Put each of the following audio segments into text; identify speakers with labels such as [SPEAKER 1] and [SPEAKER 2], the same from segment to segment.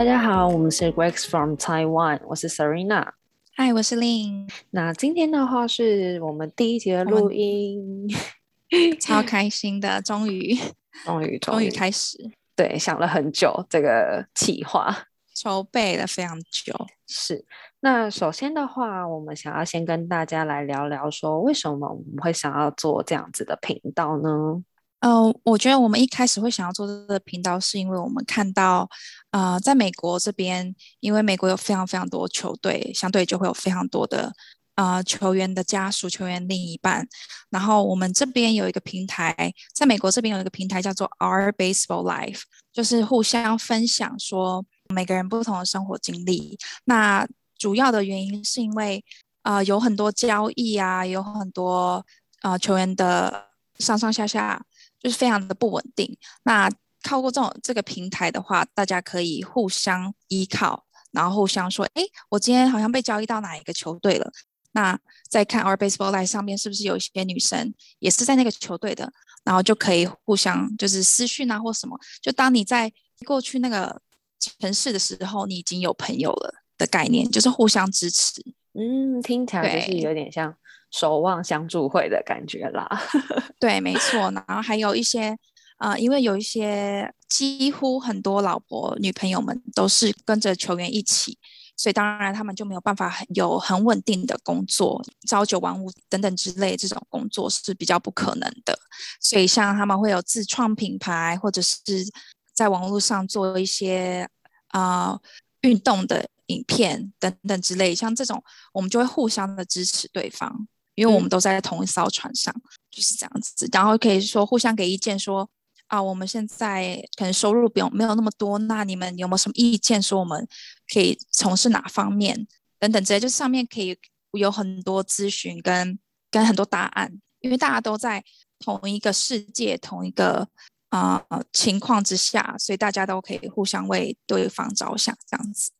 [SPEAKER 1] 大家好，我们是 Grex from Taiwan，我是 Serena，
[SPEAKER 2] 嗨，我是 Lin。
[SPEAKER 1] 那今天的话是我们第一集的录音，
[SPEAKER 2] 超开心的，终于，
[SPEAKER 1] 终于，
[SPEAKER 2] 终于开始。
[SPEAKER 1] 对，想了很久这个企划，
[SPEAKER 2] 筹备了非常久。
[SPEAKER 1] 是，那首先的话，我们想要先跟大家来聊聊，说为什么我们会想要做这样子的频道呢？
[SPEAKER 2] 呃，我觉得我们一开始会想要做这个频道，是因为我们看到，呃，在美国这边，因为美国有非常非常多球队，相对就会有非常多的呃球员的家属、球员另一半。然后我们这边有一个平台，在美国这边有一个平台叫做 Our Baseball Life，就是互相分享说每个人不同的生活经历。那主要的原因是因为，呃，有很多交易啊，有很多呃球员的上上下下。就是非常的不稳定。那透过这种这个平台的话，大家可以互相依靠，然后互相说：“哎，我今天好像被交易到哪一个球队了。”那再看 Our Baseball Life 上面是不是有一些女生也是在那个球队的，然后就可以互相就是私讯啊或什么。就当你在过去那个城市的时候，你已经有朋友了的概念，就是互相支持。
[SPEAKER 1] 嗯，听起来就是有点像。守望相助会的感觉啦，
[SPEAKER 2] 对，没错。然后还有一些，呃，因为有一些几乎很多老婆女朋友们都是跟着球员一起，所以当然他们就没有办法有很稳定的工作，朝九晚五等等之类这种工作是比较不可能的。所以像他们会有自创品牌，或者是在网络上做一些啊、运动的影片等等之类，像这种我们就会互相的支持对方。因为我们都在同一艘船上，嗯，就是这样子，然后可以说互相给意见说，说啊，我们现在可能收入不用没有那么多，那你们有没有什么意见？说我们可以从事哪方面等等之类，就是上面可以有很多咨询跟跟很多答案，因为大家都在同一个世界、同一个啊、呃、情况之下，所以大家都可以互相为对方着想，这样子。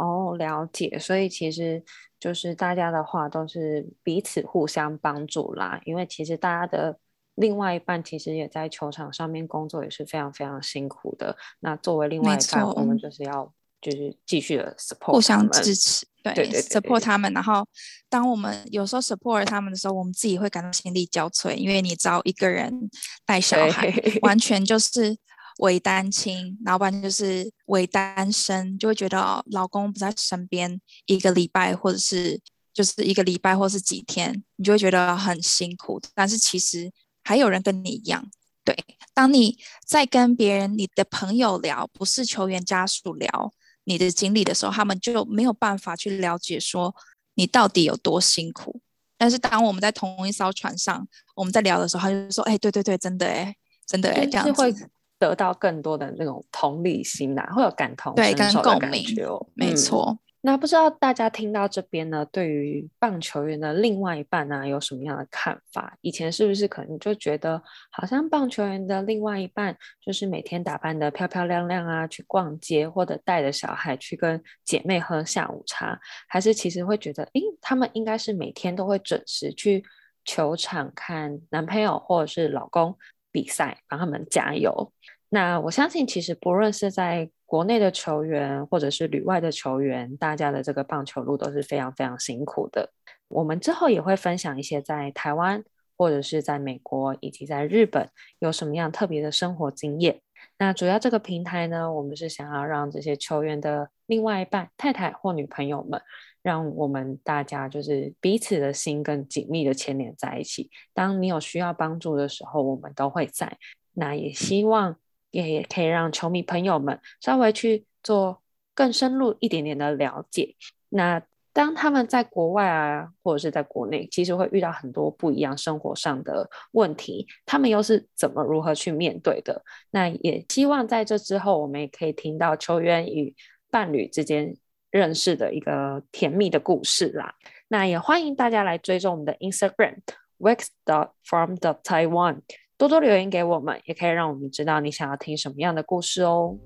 [SPEAKER 1] 哦，了解，所以其实。就是大家的话都是彼此互相帮助啦，因为其实大家的另外一半其实也在球场上面工作也是非常非常辛苦的。那作为另外一半，我们就是要就是继续的 support，
[SPEAKER 2] 互相支持，
[SPEAKER 1] 对，对，对，对
[SPEAKER 2] ，，support 他们。然后当我们有时候 support 他们的时候，我们自己会感到心力交瘁，因为你知道一个人带小孩，完全就是。伪单亲，老板就是伪单身，就会觉得哦，老公不在身边一个礼拜，或者是就是一个礼拜，或是几天，你就会觉得很辛苦。但是其实还有人跟你一样，对。当你在跟别人、你的朋友聊，不是球员家属聊你的经历的时候，他们就没有办法去了解说你到底有多辛苦。但是当我们在同一艘船上，我们在聊的时候，他就说：“哎，对对对，真的哎，真的哎，这样子。”
[SPEAKER 1] 得到更多的那种同理心呐、啊，会有感同
[SPEAKER 2] 身受的
[SPEAKER 1] 感觉哦。
[SPEAKER 2] 没错、嗯。
[SPEAKER 1] 那不知道大家听到这边呢，对于棒球员的另外一半呢、啊，有什么样的看法？以前是不是可能就觉得，好像棒球员的另外一半就是每天打扮的漂漂亮亮啊，去逛街，或者带着小孩去跟姐妹喝下午茶，还是其实会觉得，诶，他们应该是每天都会准时去球场看男朋友或者是老公比赛，帮他们加油。那我相信，其实不论是在国内的球员，或者是旅外的球员，大家的这个棒球路都是非常非常辛苦的。我们之后也会分享一些在台湾，或者是在美国，以及在日本有什么样特别的生活经验。那主要这个平台呢，我们是想要让这些球员的另外一半、太太或女朋友们，让我们大家就是彼此的心更紧密的牵连在一起。当你有需要帮助的时候，我们都会在。那也希望。也可以让球迷朋友们稍微去做更深入一点点的了解。那当他们在国外啊，或者是在国内，其实会遇到很多不一样生活上的问题，他们又是怎么如何去面对的？那也希望在这之后，我们也可以听到球员与伴侣之间认识的一个甜蜜的故事啦。那也欢迎大家来追踪我们的 Instagram wax dot from the Taiwan。多多留言给我们，也可以让我们知道你想要听什么样的故事哦。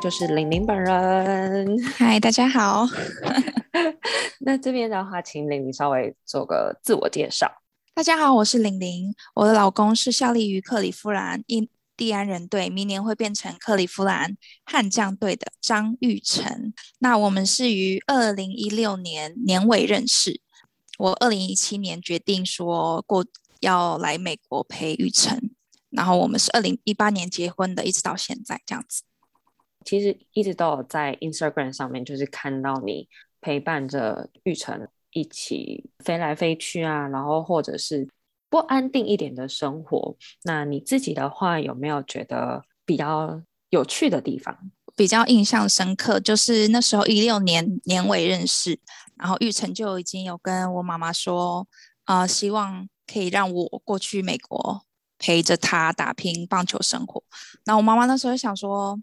[SPEAKER 1] 就是玲玲本人。
[SPEAKER 2] 嗨，大家好。
[SPEAKER 1] 那这边的话，请玲玲稍微做个自我介绍。
[SPEAKER 2] 大家好，我是玲玲，我的老公是效力于克利夫兰印第安人队，明年会变成克利夫兰悍将队的张玉成。那我们是于二零一六年年尾认识，我二零一七年决定说过要来美国陪玉成，然后我们是二零一八年结婚的，一直到现在这样子。
[SPEAKER 1] 其实一直都有在 Instagram 上面，就是看到你陪伴着玉成一起飞来飞去啊，然后或者是。不安定一点的生活，那你自己的话有没有觉得比较有趣的地方？
[SPEAKER 2] 比较印象深刻，就是那时候一六年年尾认识，然后玉成就已经有跟我妈妈说，呃，希望可以让我过去美国陪着他打拼棒球生活。那我妈妈那时候想说，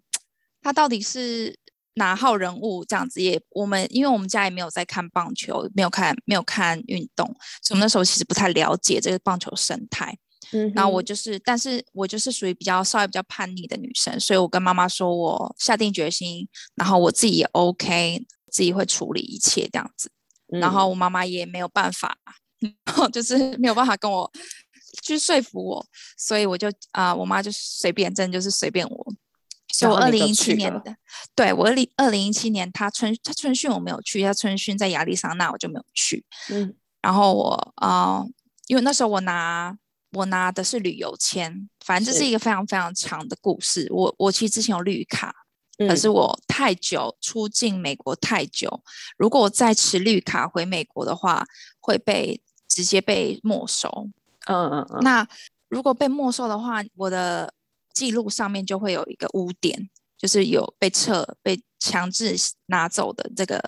[SPEAKER 2] 他到底是？哪号人物这样子也，我们因为我们家也没有在看棒球，没有看没有看运动，所以我们那时候其实不太了解这个棒球生态。嗯，然后我就是，但是我就是属于比较稍微比较叛逆的女生，所以我跟妈妈说我下定决心，然后我自己也 OK，自己会处理一切这样子。嗯、然后我妈妈也没有办法，然后就是 没有办法跟我去说服我，所以我就啊、呃，我妈就随便，真的就是随便我。就我二零一七年的，对我二零二零一七年他春他春训我没有去，他春训在亚利桑那我就没有去。嗯，然后我啊、呃，因为那时候我拿我拿的是旅游签，反正这是一个非常非常长的故事。我我其实之前有绿卡，可是我太久出境美国太久，如果我再持绿卡回美国的话，会被直接被没收。嗯嗯嗯。那如果被没收的话，我的。记录上面就会有一个污点，就是有被撤、被强制拿走的这个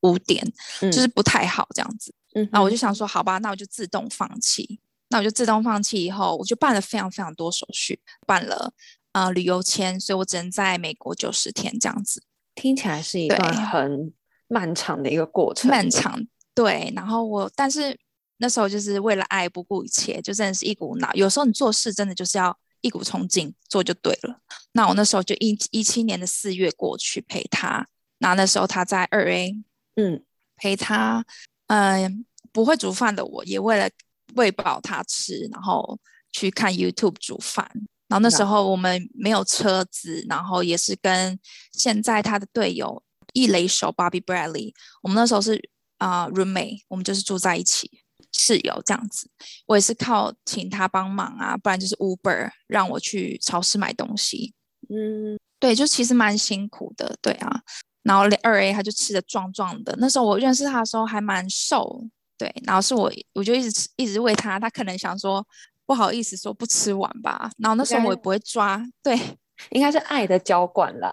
[SPEAKER 2] 污点，嗯、就是不太好这样子。嗯，然后我就想说，好吧，那我就自动放弃。那我就自动放弃以后，我就办了非常非常多手续，办了呃旅游签，所以我只能在美国九十天这样子。
[SPEAKER 1] 听起来是一段很漫长的一个过程。
[SPEAKER 2] 漫长，对。然后我，但是那时候就是为了爱不顾一切，就真的是一股脑。有时候你做事真的就是要。一股冲劲做就对了。那我那时候就一一七年的四月过去陪他，那那时候他在二 A，嗯，陪他，嗯、呃，不会煮饭的我也为了喂饱他吃，然后去看 YouTube 煮饭。然后那时候我们没有车子，然后也是跟现在他的队友一垒手 Bobby Bradley，我们那时候是啊、呃、roommate，我们就是住在一起。室友这样子，我也是靠请他帮忙啊，不然就是 Uber 让我去超市买东西。嗯，对，就其实蛮辛苦的，对啊。然后二 A 他就吃的壮壮的，那时候我认识他的时候还蛮瘦，对。然后是我我就一直吃一直喂他，他可能想说不好意思说不吃完吧。然后那时候我也不会抓，对。
[SPEAKER 1] 应该是爱的浇灌啦，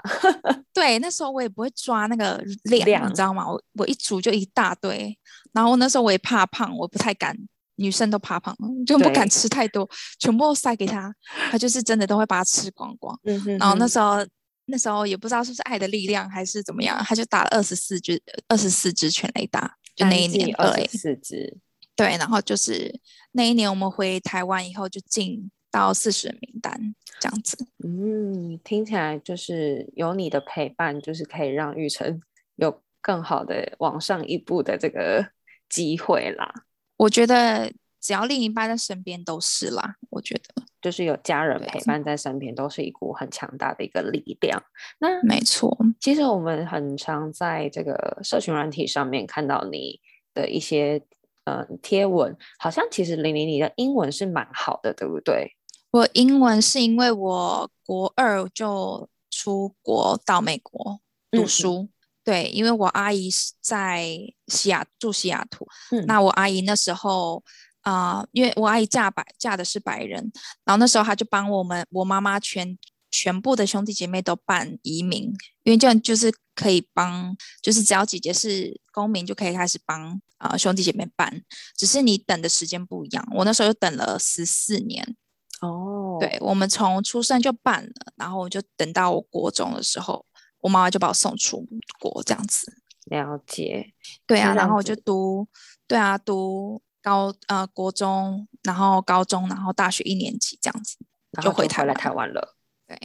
[SPEAKER 2] 对，那时候我也不会抓那个量，量你知道吗？我我一煮就一大堆，然后那时候我也怕胖，我不太敢，女生都怕胖，就不敢吃太多，全部都塞给他，他就是真的都会把它吃光光。嗯哼哼，然后那时候那时候也不知道是不是爱的力量还是怎么样，他就打了二十四支二十四支全雷打，就那一年
[SPEAKER 1] 二十四支，
[SPEAKER 2] 对，然后就是那一年我们回台湾以后就进到四十人名单。这样子，
[SPEAKER 1] 嗯，听起来就是有你的陪伴，就是可以让玉成有更好的往上一步的这个机会啦。
[SPEAKER 2] 我觉得只要另一半在身边都是啦。我觉得
[SPEAKER 1] 就是有家人陪伴在身边，都是一股很强大的一个力量。那
[SPEAKER 2] 没错，
[SPEAKER 1] 其实我们很常在这个社群软体上面看到你的一些呃贴文，好像其实玲玲你的英文是蛮好的，对不对？
[SPEAKER 2] 我英文是因为我国二就出国到美国读书，嗯、对，因为我阿姨是在西雅住西雅图，嗯、那我阿姨那时候啊、呃，因为我阿姨嫁白嫁的是白人，然后那时候她就帮我们我妈妈全全部的兄弟姐妹都办移民，因为这样就是可以帮，就是只要姐姐是公民就可以开始帮啊、呃、兄弟姐妹办，只是你等的时间不一样，我那时候就等了十四年。哦，对，我们从出生就办了，然后我就等到我国中的时候，我妈妈就把我送出国，这样子。
[SPEAKER 1] 了解，
[SPEAKER 2] 对啊，然后我就读，对啊，读高呃国中，然后高中，然后大学一年级这样子，就回台
[SPEAKER 1] 来台湾了。
[SPEAKER 2] 对，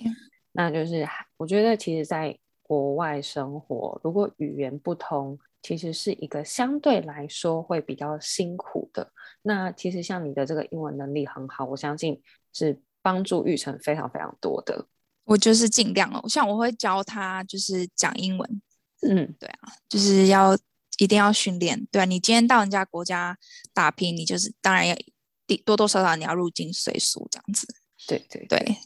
[SPEAKER 1] 那就是我觉得其实，在国外生活，如果语言不通，其实是一个相对来说会比较辛苦的。那其实像你的这个英文能力很好，我相信是帮助玉成非常非常多的。
[SPEAKER 2] 我就是尽量哦，像我会教他就是讲英文，
[SPEAKER 1] 嗯，
[SPEAKER 2] 对啊，就是要一定要训练。对啊，你今天到人家国家打拼，你就是当然要多多少少你要入境随俗这样子。
[SPEAKER 1] 对对
[SPEAKER 2] 对，
[SPEAKER 1] 对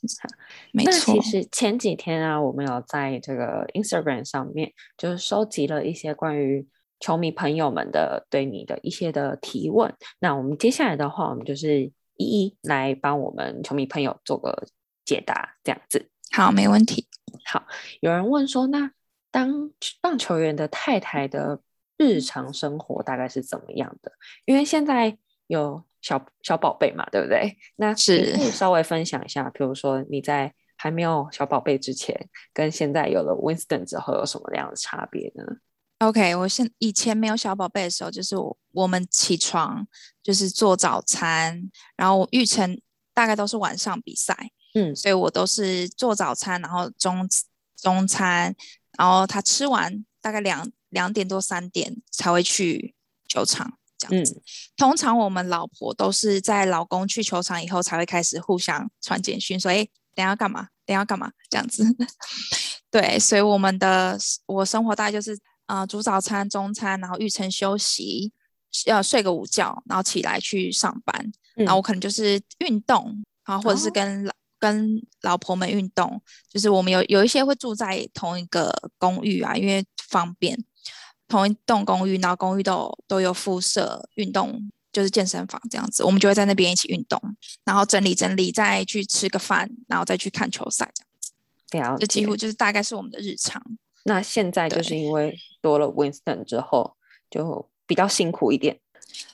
[SPEAKER 2] 没错。
[SPEAKER 1] 那其实前几天啊，我们有在这个 Instagram 上面，就是收集了一些关于球迷朋友们的对你的一些的提问。那我们接下来的话，我们就是一一来帮我们球迷朋友做个解答，这样子。
[SPEAKER 2] 好，没问题。
[SPEAKER 1] 好，有人问说，那当棒球员的太太的日常生活大概是怎么样的？因为现在有。小小宝贝嘛，对不对？那是可以稍微分享一下，比如说你在还没有小宝贝之前，跟现在有了 Winston 之后有什么样的差别呢
[SPEAKER 2] ？OK，我现以前没有小宝贝的时候，就是我我们起床就是做早餐，然后育成大概都是晚上比赛，
[SPEAKER 1] 嗯，
[SPEAKER 2] 所以我都是做早餐，然后中中餐，然后他吃完大概两两点多三点才会去球场。嗯，通常我们老婆都是在老公去球场以后才会开始互相传简讯，说：“哎，等下干嘛？等下干嘛？”这样子。对，所以我们的我生活大概就是啊、呃，煮早餐、中餐，然后育宸休息，要睡个午觉，然后起来去上班。嗯、然后我可能就是运动然后，或者是跟老、哦、跟老婆们运动，就是我们有有一些会住在同一个公寓啊，因为方便。同一栋公寓，然后公寓都有都有附设运动，就是健身房这样子，我们就会在那边一起运动，然后整理整理，再去吃个饭，然后再去看球赛这样子。
[SPEAKER 1] 对啊，
[SPEAKER 2] 就几乎就是大概是我们的日常。
[SPEAKER 1] 那现在就是因为多了 Winston 之后，就比较辛苦一点。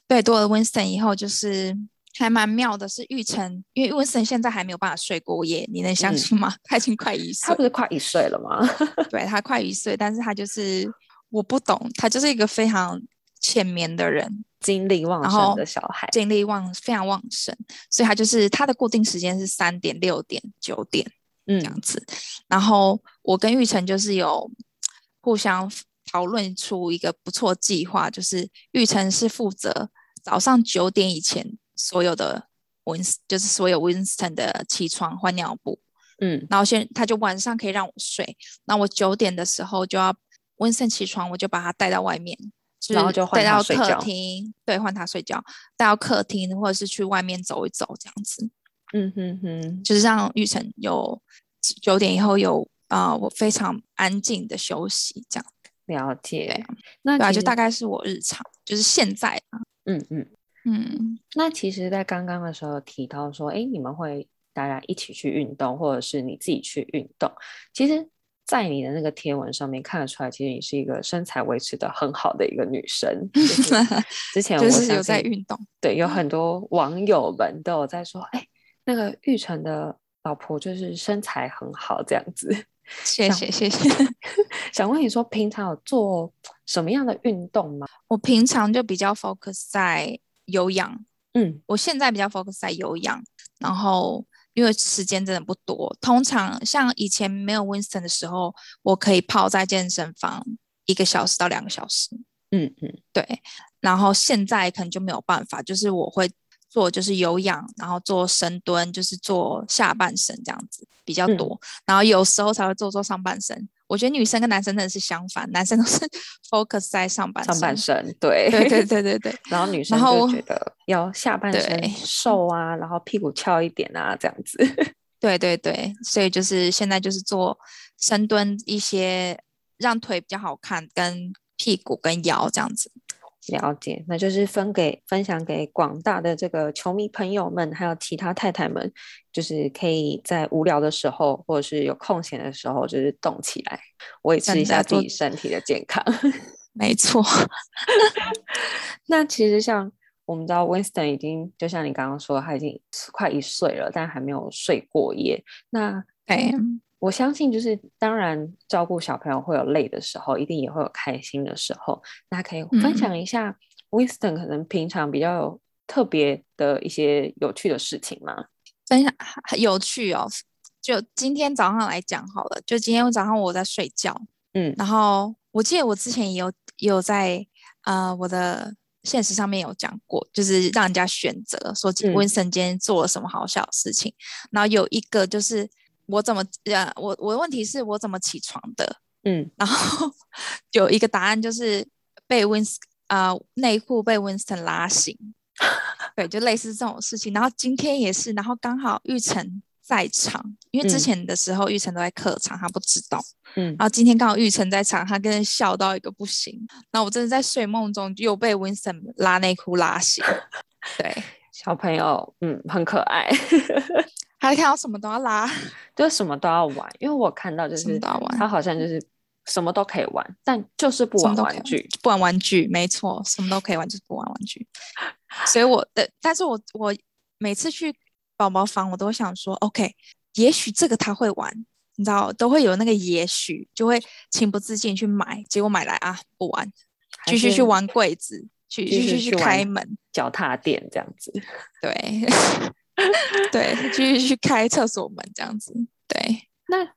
[SPEAKER 2] 对，多了 Winston 以后，就是还蛮妙的，是玉成，因为 Winston 现在还没有办法睡过夜，你能相信吗？嗯、他已经快一岁，
[SPEAKER 1] 他不是快一岁了吗？
[SPEAKER 2] 对，他快一岁，但是他就是。我不懂，他就是一个非常浅眠的人，
[SPEAKER 1] 精力旺盛的小孩，
[SPEAKER 2] 精力旺非常旺盛，所以他就是他的固定时间是三点、六点、九点，嗯，这样子。然后我跟玉成就是有互相讨论出一个不错计划，就是玉成是负责早上九点以前所有的 Win，就是所有 Winston 的起床换尿布，
[SPEAKER 1] 嗯，
[SPEAKER 2] 然后先他就晚上可以让我睡，那我九点的时候就要。Winston 起床，我就把他带到外面，
[SPEAKER 1] 然后就带到客
[SPEAKER 2] 厅，对，换他睡觉，带到客厅或者是去外面走一走这样子。
[SPEAKER 1] 嗯哼哼，
[SPEAKER 2] 就是让玉成有九点以后有啊、呃，我非常安静的休息这样。
[SPEAKER 1] 了解，
[SPEAKER 2] 对那就大概是我日常，就是现在啊。
[SPEAKER 1] 嗯嗯嗯。那其实，在刚刚的时候提到说，哎，你们会大家一起去运动，或者是你自己去运动，其实。在你的那个贴文上面看得出来，其实你是一个身材维持的很好的一个女生。就是、之前我
[SPEAKER 2] 就是有在运动，
[SPEAKER 1] 对，有很多网友们都有在说，哎、欸，那个玉成的老婆就是身材很好这样子。
[SPEAKER 2] 谢谢谢谢。
[SPEAKER 1] 想问你说，平常有做什么样的运动吗？
[SPEAKER 2] 我平常就比较 focus 在有氧，
[SPEAKER 1] 嗯，
[SPEAKER 2] 我现在比较 focus 在有氧，然后。因为时间真的不多，通常像以前没有 Winston 的时候，我可以泡在健身房一个小时到两个小时。
[SPEAKER 1] 嗯嗯，
[SPEAKER 2] 对。然后现在可能就没有办法，就是我会做就是有氧，然后做深蹲，就是做下半身这样子比较多。嗯、然后有时候才会做做上半身。我觉得女生跟男生真的是相反，男生都是 focus 在上半身。
[SPEAKER 1] 上半身，对，
[SPEAKER 2] 对对对对对。
[SPEAKER 1] 然后女生就觉得要下半身瘦啊，然后屁股翘一点啊，这样子。
[SPEAKER 2] 对对对，所以就是现在就是做深蹲，一些让腿比较好看，跟屁股跟腰这样子。
[SPEAKER 1] 了解，那就是分给分享给广大的这个球迷朋友们，还有其他太太们，就是可以在无聊的时候，或者是有空闲的时候，就是动起来，维持一下自己身体的健康。
[SPEAKER 2] 没错。
[SPEAKER 1] 那其实像我们知道，Winston 已经就像你刚刚说，他已经快一岁了，但还没有睡过夜。那
[SPEAKER 2] 哎。
[SPEAKER 1] 我相信，就是当然照顾小朋友会有累的时候，一定也会有开心的时候。那可以分享一下 Winston 可能平常比较有特别的一些有趣的事情吗？
[SPEAKER 2] 分享有趣哦。就今天早上来讲好了，就今天早上我在睡觉，嗯，然后我记得我之前也有也有在呃我的现实上面有讲过，就是让人家选择说 Winston 今天做了什么好笑的事情，嗯、然后有一个就是我怎么呃我我的问题是我怎么起床的，
[SPEAKER 1] 嗯，
[SPEAKER 2] 然后有一个答案就是被 Winston 啊、呃、内裤被 Winston 拉醒，对，就类似这种事情，然后今天也是，然后刚好玉成。在场，因为之前的时候玉成都在客场，他不知道。
[SPEAKER 1] 嗯，
[SPEAKER 2] 然后今天刚好玉成在场，他跟人笑到一个不行。然后我真的在睡梦中又被 Winston 拉内裤拉醒。对，
[SPEAKER 1] 小朋友，嗯，很可爱。
[SPEAKER 2] 他看到什么都要拉，
[SPEAKER 1] 就什么都要玩。因为我看到就是他好像就是什么都可以玩，但就是不玩玩具，
[SPEAKER 2] 不玩玩具，没错，什么都可以玩，就是不玩玩具。所以我的，但是我我每次去。宝宝房，我都想说，OK，也许这个他会玩，你知道，都会有那个也许，就会情不自禁去买，结果买来啊不玩，继续去玩柜子，去继续去开门，
[SPEAKER 1] 脚踏垫这样子，
[SPEAKER 2] 对 对，继续去开厕所门这样子，对。
[SPEAKER 1] 那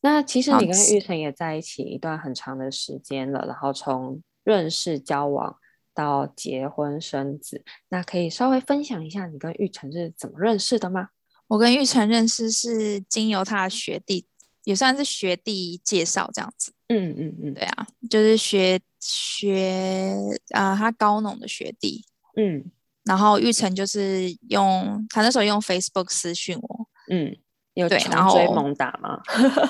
[SPEAKER 1] 那其实你跟玉成也在一起一段很长的时间了，然后从认识交往。到结婚生子，那可以稍微分享一下你跟玉成是怎么认识的吗？
[SPEAKER 2] 我跟玉成认识是经由他的学弟，也算是学弟介绍这样子。
[SPEAKER 1] 嗯嗯嗯，
[SPEAKER 2] 对啊，就是学学啊、呃，他高农的学弟。
[SPEAKER 1] 嗯，
[SPEAKER 2] 然后玉成就是用他那时候用 Facebook 私讯我。
[SPEAKER 1] 嗯，有对，然后追猛打吗？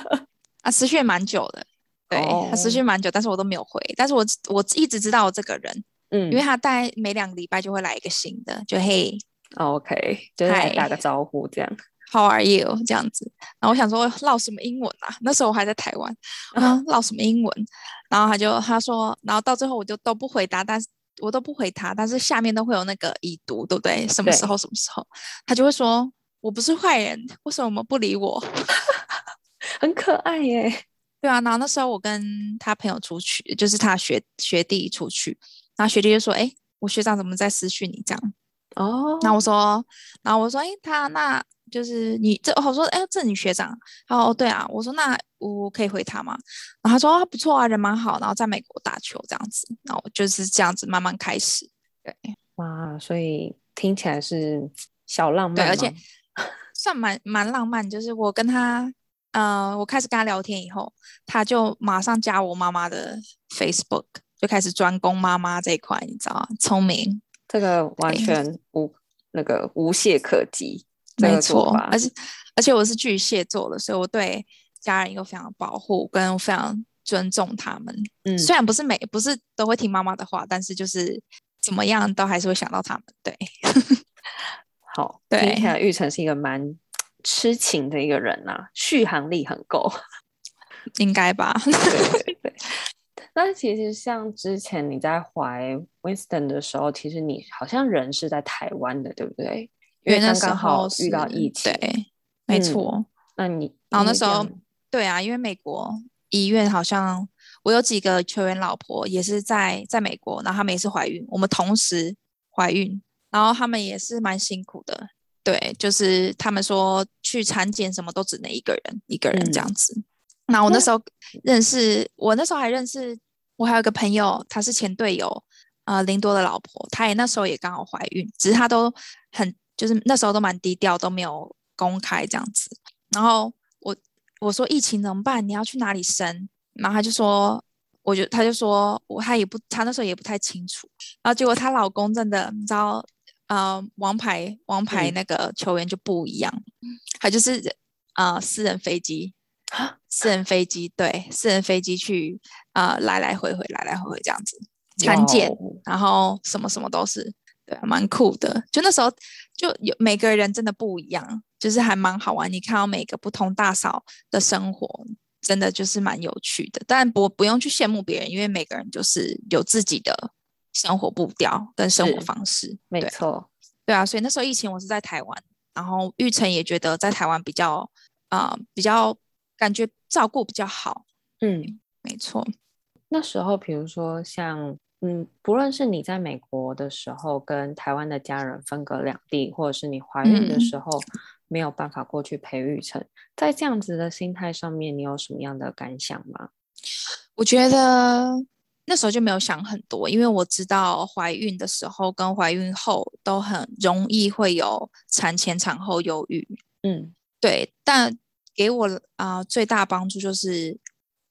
[SPEAKER 2] 啊，私讯蛮久的，对、哦、他私讯蛮久，但是我都没有回，但是我我一直知道这个人。
[SPEAKER 1] 嗯，
[SPEAKER 2] 因为他大概每两个礼拜就会来一个新的，就嘿
[SPEAKER 1] ，OK，就是来打个招呼这样
[SPEAKER 2] ，How are you？这样子。然后我想说唠什么英文啊？那时候我还在台湾，啊，唠什么英文？然后他就他说，然后到最后我就都不回答，但是我都不回他，但是下面都会有那个已读，对不对？什么时候？什么时候？他就会说，我不是坏人，为什么不理我？
[SPEAKER 1] 很可爱耶。
[SPEAKER 2] 对啊，然后那时候我跟他朋友出去，就是他学学弟出去。然后学弟就说：“哎，我学长怎么在私讯你这样？”
[SPEAKER 1] 哦，
[SPEAKER 2] 那我说：“然后我说，哎，他那就是你这，我说，哎，这你学长？哦，对啊。我说，那我可以回他吗？然后他说：哦，不错啊，人蛮好。然后在美国打球这样子。然后就是这样子慢慢开始。对，
[SPEAKER 1] 哇，所以听起来是小浪漫，
[SPEAKER 2] 对，而且 算蛮蛮浪漫。就是我跟他，呃，我开始跟他聊天以后，他就马上加我妈妈的 Facebook。”就开始专攻妈妈这一块，你知道吗？聪明，
[SPEAKER 1] 这个完全无那个无懈可击，
[SPEAKER 2] 没错。而且而且我是巨蟹座的，所以我对家人又非常保护，跟非常尊重他们。嗯，虽然不是每不是都会听妈妈的话，但是就是怎么样都还是会想到他们。对，
[SPEAKER 1] 好，对，听起来玉成是一个蛮痴情的一个人呐、啊，续航力很够，
[SPEAKER 2] 应该吧？
[SPEAKER 1] 对 对对。那其实像之前你在怀 Winston 的时候，其实你好像人是在台湾的，对不对？因为那时候遇到疫情，
[SPEAKER 2] 对，没错。
[SPEAKER 1] 嗯、那你
[SPEAKER 2] 然后那时候，对啊，因为美国医院好像我有几个球员老婆也是在在美国，然后他们也是怀孕，我们同时怀孕，然后他们也是蛮辛苦的。对，就是他们说去产检什么都只能一个人一个人这样子。嗯那我那时候认识，我那时候还认识，我还有个朋友，他是前队友，呃，林多的老婆，她也那时候也刚好怀孕，只是她都很，就是那时候都蛮低调，都没有公开这样子。然后我我说疫情怎么办？你要去哪里生？然后他就说，我就他就说我他也不，他那时候也不太清楚。然后结果她老公真的，你知道，呃，王牌王牌那个球员就不一样，他就是呃私人飞机。私人飞机，对，私人飞机去啊、呃，来来回回，来来回回这样子产检，然后什么什么都是，对，蛮酷的。就那时候就有每个人真的不一样，就是还蛮好玩。你看到每个不同大嫂的生活，真的就是蛮有趣的。但不不用去羡慕别人，因为每个人就是有自己的生活步调跟生活方式。
[SPEAKER 1] 没错，
[SPEAKER 2] 对啊。所以那时候疫情，我是在台湾，然后玉成也觉得在台湾比较啊、呃、比较。感觉照顾比较好，
[SPEAKER 1] 嗯，
[SPEAKER 2] 没错。
[SPEAKER 1] 那时候，比如说像，嗯，不论是你在美国的时候跟台湾的家人分隔两地，或者是你怀孕的时候没有办法过去培育成，嗯，在这样子的心态上面，你有什么样的感想吗？
[SPEAKER 2] 我觉得那时候就没有想很多，因为我知道怀孕的时候跟怀孕后都很容易会有产前产后忧郁。
[SPEAKER 1] 嗯，
[SPEAKER 2] 对。但给我啊、呃、最大帮助就是，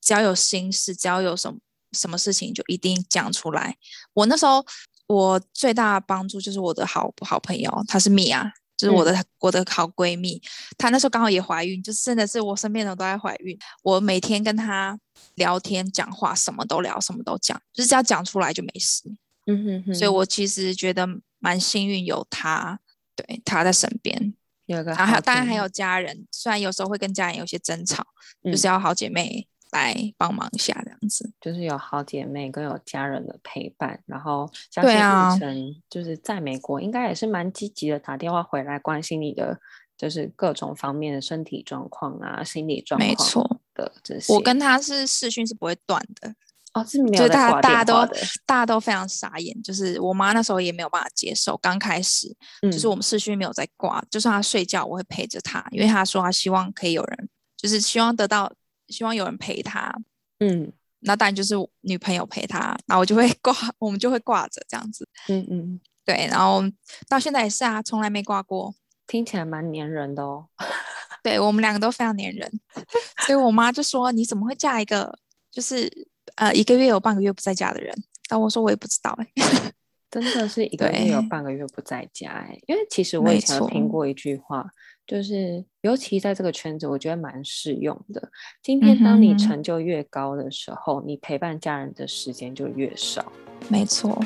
[SPEAKER 2] 只要有心事，只要有什么什么事情，就一定讲出来。我那时候我最大的帮助就是我的好好朋友，她是米娅。就是我的、嗯、我的好闺蜜，她那时候刚好也怀孕，就是真的是我身边的人都在怀孕。我每天跟她聊天讲话，什么都聊，什么都讲，就是只要讲出来就没事。
[SPEAKER 1] 嗯哼哼。
[SPEAKER 2] 所以我其实觉得蛮幸运有她，对，她在身边。
[SPEAKER 1] 有个，
[SPEAKER 2] 然后还有当然还有家人，虽然有时候会跟家人有些争吵，
[SPEAKER 1] 嗯、
[SPEAKER 2] 就是要好姐妹。来帮忙一下，这样子
[SPEAKER 1] 就是有好姐妹跟有家人的陪伴，然后相信雨辰就是在美国，应该也是蛮积极的，打电话回来关心你的，就是各种方面的身体状况啊、心理状况。
[SPEAKER 2] 没错
[SPEAKER 1] 的这些，
[SPEAKER 2] 我跟他是视讯是不会断的
[SPEAKER 1] 哦，是没有在挂电话的。
[SPEAKER 2] 大家都大家都非常傻眼，就是我妈那时候也没有办法接受，刚开始、嗯、就是我们视讯没有在挂，就算她睡觉，我会陪着她，因为她说她希望可以有人，就是希望得到。希望有人陪他，
[SPEAKER 1] 嗯，
[SPEAKER 2] 那当然就是女朋友陪他，然后我就会 挂，我们就会挂着这样子，
[SPEAKER 1] 嗯嗯，
[SPEAKER 2] 对，然后到现在也是啊，从来没挂过，
[SPEAKER 1] 听起来蛮粘人的哦，
[SPEAKER 2] 对我们两个都非常粘人，所以我妈就说你怎么会嫁一个就是呃一个月有半个月不在家的人？但我说我也不知道哎、欸，
[SPEAKER 1] 真的是一个月有半个月不在家哎、欸，因为其实我以前有听过一句话。就是，尤其在这个圈子，我觉得蛮适用的。今天当你成就越高的时候，嗯、你陪伴家人的时间就越少。
[SPEAKER 2] 没错，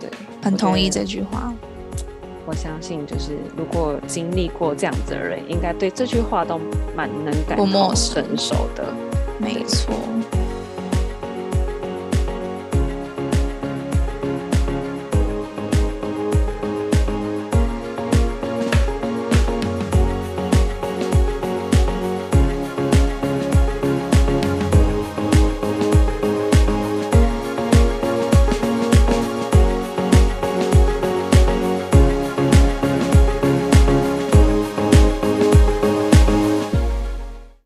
[SPEAKER 1] 对，
[SPEAKER 2] 很同意这句话。
[SPEAKER 1] 我相信，就是如果经历过这样子的人，应该对这句话都蛮能感同身受的。
[SPEAKER 2] 没错。